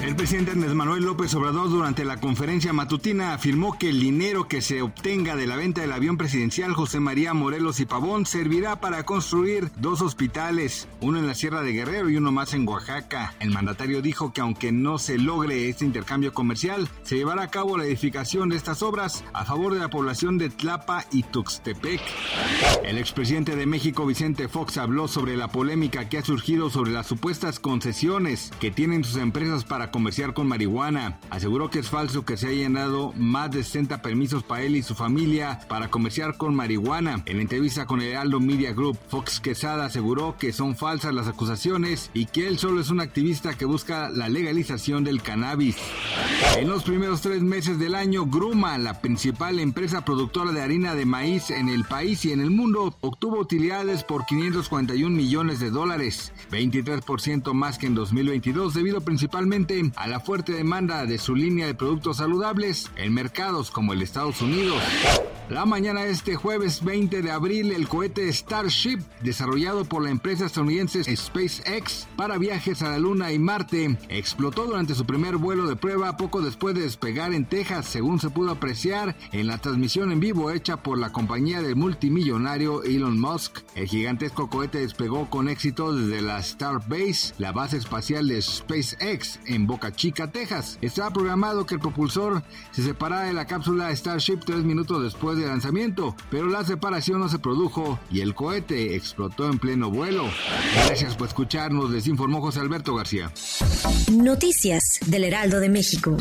El presidente Andrés Manuel López Obrador durante la conferencia matutina afirmó que el dinero que se obtenga de la venta del avión presidencial José María Morelos y Pavón servirá para construir dos hospitales, uno en la Sierra de Guerrero y uno más en Oaxaca. El mandatario dijo que aunque no se logre este intercambio comercial, se llevará a cabo la edificación de estas obras a favor de la población de Tlapa y Tuxtepec. El expresidente de México Vicente Fox habló sobre la polémica que ha surgido sobre las supuestas concesiones que tienen sus empresas para comerciar con marihuana. Aseguró que es falso que se hayan dado más de 60 permisos para él y su familia para comerciar con marihuana. En entrevista con el Aldo Media Group, Fox Quesada aseguró que son falsas las acusaciones y que él solo es un activista que busca la legalización del cannabis. En los primeros tres meses del año, Gruma, la principal empresa productora de harina de maíz en el país y en el mundo, obtuvo utilidades por 541 millones de dólares, 23% más que en 2022 debido principalmente a la fuerte demanda de su línea de productos saludables en mercados como el Estados Unidos. La mañana de este jueves 20 de abril, el cohete Starship, desarrollado por la empresa estadounidense SpaceX para viajes a la Luna y Marte, explotó durante su primer vuelo de prueba poco después de despegar en Texas, según se pudo apreciar en la transmisión en vivo hecha por la compañía del multimillonario Elon Musk. El gigantesco cohete despegó con éxito desde la Starbase, la base espacial de SpaceX en Boca Chica, Texas. Estaba programado que el propulsor se separara de la cápsula Starship tres minutos después del lanzamiento, pero la separación no se produjo y el cohete explotó en pleno vuelo. Gracias por escucharnos, les informó José Alberto García. Noticias del Heraldo de México.